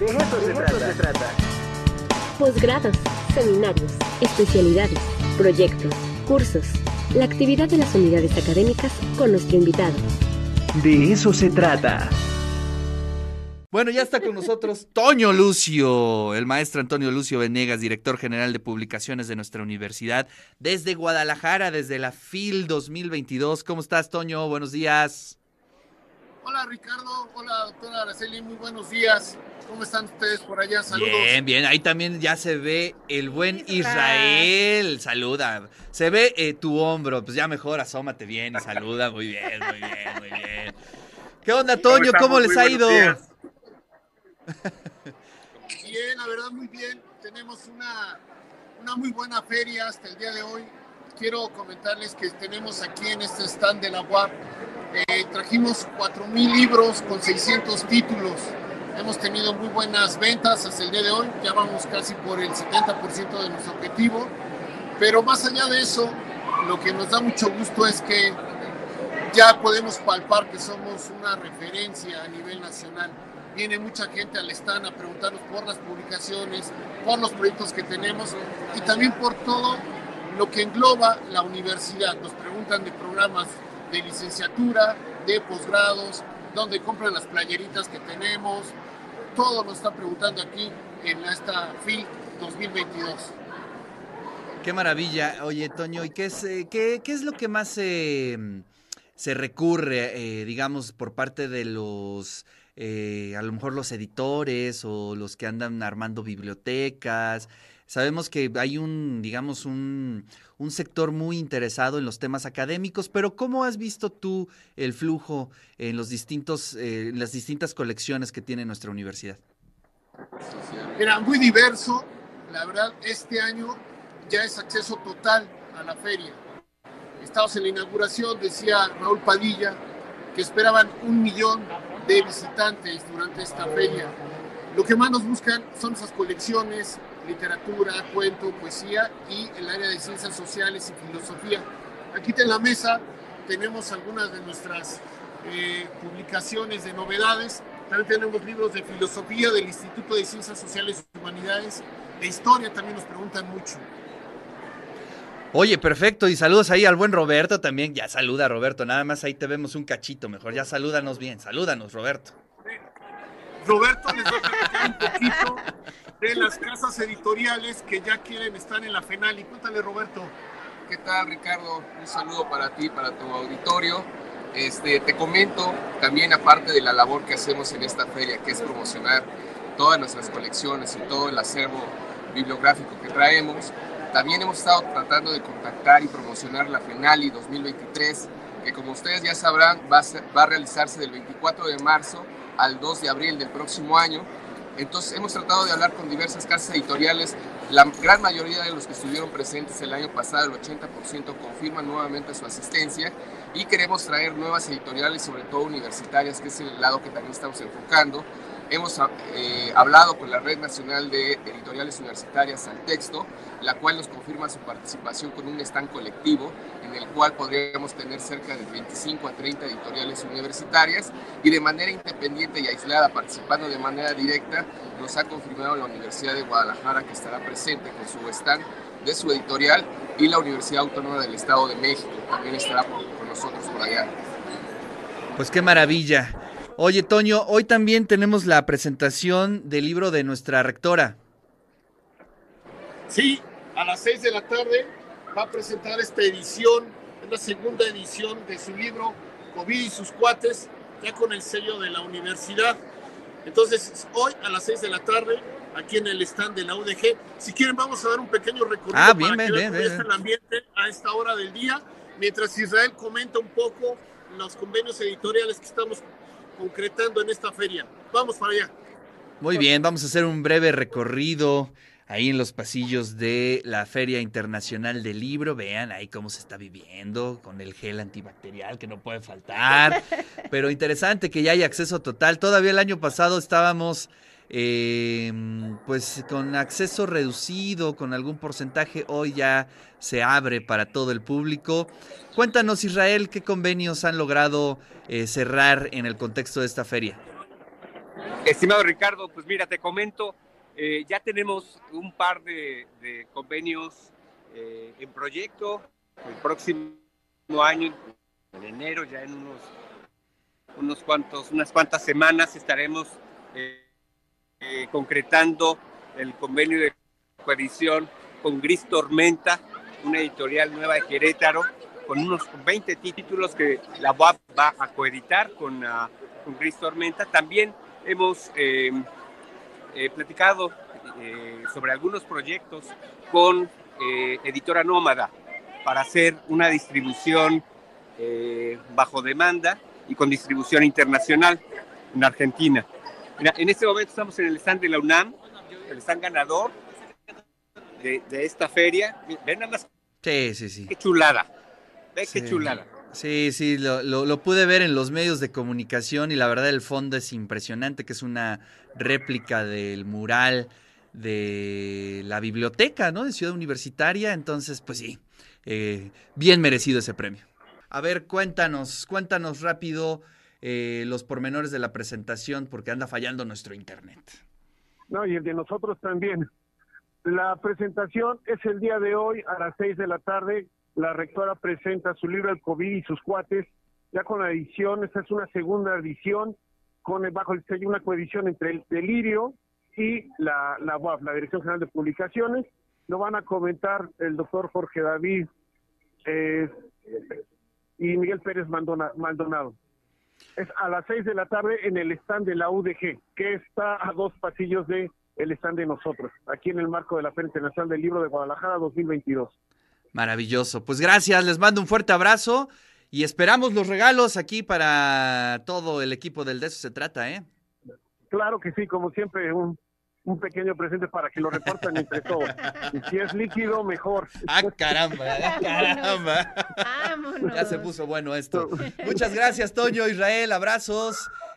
De eso, se, trata. se trata. Posgrados, seminarios, especialidades, proyectos, cursos, la actividad de las unidades académicas con nuestro invitado. De eso se trata. Bueno, ya está con nosotros Toño Lucio, el maestro Antonio Lucio Venegas, director general de publicaciones de nuestra universidad, desde Guadalajara, desde la FIL 2022. ¿Cómo estás, Toño? Buenos días. Hola, Ricardo. Hola, doctora Araceli. Muy buenos días. ¿Cómo están ustedes por allá? Saludos. Bien, bien. Ahí también ya se ve el buen Israel. Saluda. Se ve eh, tu hombro. Pues ya mejor asómate bien y saluda. Muy bien, muy bien, muy bien. ¿Qué onda, Toño? ¿Cómo les ha ido? Bien, la verdad muy bien. Tenemos una, una muy buena feria hasta el día de hoy. Quiero comentarles que tenemos aquí en este stand de la UAP, eh, trajimos 4.000 libros con 600 títulos. Hemos tenido muy buenas ventas hasta el día de hoy, ya vamos casi por el 70% de nuestro objetivo. Pero más allá de eso, lo que nos da mucho gusto es que ya podemos palpar que somos una referencia a nivel nacional viene mucha gente al stand a preguntarnos por las publicaciones, por los proyectos que tenemos y también por todo lo que engloba la universidad. Nos preguntan de programas de licenciatura, de posgrados, dónde compran las playeritas que tenemos. Todo nos está preguntando aquí en esta FIL 2022. Qué maravilla. Oye, Toño, ¿y qué es, eh, qué, es lo que más se recurre, eh, digamos, por parte de los eh, a lo mejor los editores o los que andan armando bibliotecas. Sabemos que hay un, digamos, un, un, sector muy interesado en los temas académicos, pero ¿cómo has visto tú el flujo en los distintos, eh, las distintas colecciones que tiene nuestra universidad? Era muy diverso. La verdad, este año ya es acceso total a la feria. Estamos en la inauguración, decía Raúl Padilla, que esperaban un millón de visitantes durante esta feria. Lo que más nos buscan son esas colecciones, literatura, cuento, poesía y el área de ciencias sociales y filosofía. Aquí en la mesa tenemos algunas de nuestras eh, publicaciones de novedades. También tenemos libros de filosofía del Instituto de Ciencias Sociales y Humanidades. De historia también nos preguntan mucho. Oye, perfecto. Y saludos ahí al buen Roberto también. Ya saluda, Roberto. Nada más ahí te vemos un cachito mejor. Ya salúdanos bien. Salúdanos, Roberto. Roberto les va a platicar un poquito de las casas editoriales que ya quieren estar en la FENAL. Y cuéntale, Roberto. ¿Qué tal, Ricardo? Un saludo para ti, para tu auditorio. Este, te comento también, aparte de la labor que hacemos en esta feria, que es promocionar todas nuestras colecciones y todo el acervo bibliográfico que traemos, también hemos estado tratando de contactar y promocionar la FENALI 2023, que como ustedes ya sabrán va a, va a realizarse del 24 de marzo al 2 de abril del próximo año. Entonces hemos tratado de hablar con diversas casas editoriales. La gran mayoría de los que estuvieron presentes el año pasado, el 80%, confirman nuevamente su asistencia y queremos traer nuevas editoriales, sobre todo universitarias, que es el lado que también estamos enfocando. Hemos eh, hablado con la Red Nacional de Editoriales Universitarias al texto, la cual nos confirma su participación con un stand colectivo en el cual podríamos tener cerca de 25 a 30 editoriales universitarias y de manera independiente y aislada, participando de manera directa, nos ha confirmado la Universidad de Guadalajara que estará presente con su stand de su editorial y la Universidad Autónoma del Estado de México también estará con nosotros por allá. Pues qué maravilla. Oye, Toño, hoy también tenemos la presentación del libro de nuestra rectora. Sí, a las seis de la tarde va a presentar esta edición, es la segunda edición de su libro COVID y sus cuates, ya con el sello de la universidad. Entonces, hoy a las seis de la tarde, aquí en el stand de la UDG, si quieren vamos a dar un pequeño recorrido ah, bien, para bien, que bien, el ambiente a esta hora del día, mientras Israel comenta un poco los convenios editoriales que estamos concretando en esta feria. Vamos para allá. Muy bien, vamos a hacer un breve recorrido ahí en los pasillos de la Feria Internacional del Libro. Vean ahí cómo se está viviendo con el gel antibacterial que no puede faltar. Pero interesante que ya hay acceso total. Todavía el año pasado estábamos eh, pues con acceso reducido, con algún porcentaje. Hoy ya se abre para todo el público. Cuéntanos, Israel, qué convenios han logrado eh, cerrar en el contexto de esta feria. Estimado Ricardo, pues mira, te comento, eh, ya tenemos un par de, de convenios eh, en proyecto. El próximo año, en enero, ya en unos, unos cuantos, unas cuantas semanas, estaremos eh, eh, concretando el convenio de coedición con Gris Tormenta, una editorial nueva de Querétaro, con unos 20 títulos que la UAP va a coeditar con, con Gris Tormenta. También hemos eh, eh, platicado eh, sobre algunos proyectos con Editora Nómada para hacer una distribución bajo demanda y con distribución internacional en Argentina. Mira, en este momento estamos en el stand de la UNAM, el stand ganador de, de esta feria. Ven nada más Sí, sí, sí. qué chulada. Ve Sí. qué chulada. Sí, sí, lo, lo- lo pude ver en los medios de comunicación y la verdad el fondo es impresionante, que es una réplica del mural de la biblioteca, ¿no? De Ciudad Universitaria, entonces, pues sí, eh, bien merecido ese premio. A ver, cuéntanos, cuéntanos rápido eh, los pormenores de la presentación porque anda fallando nuestro internet. No, y el de nosotros también. La presentación es el día de hoy a las seis de la tarde. La rectora presenta su libro El COVID y sus cuates, ya con la edición. Esta es una segunda edición, con bajo el sello una coedición entre el Delirio y la, la UAP, la Dirección General de Publicaciones. Lo van a comentar el doctor Jorge David eh, y Miguel Pérez Maldonado. Es a las seis de la tarde en el stand de la UDG, que está a dos pasillos de el stand de nosotros, aquí en el marco de la Feria Internacional del Libro de Guadalajara 2022. Maravilloso. Pues gracias, les mando un fuerte abrazo y esperamos los regalos aquí para todo el equipo del De eso se trata, ¿eh? Claro que sí, como siempre, un, un pequeño presente para que lo repartan entre todos. Y si es líquido, mejor. Ah, caramba, ah, caramba. Vámonos. Ya se puso bueno esto. Muchas gracias, Toño, Israel, abrazos.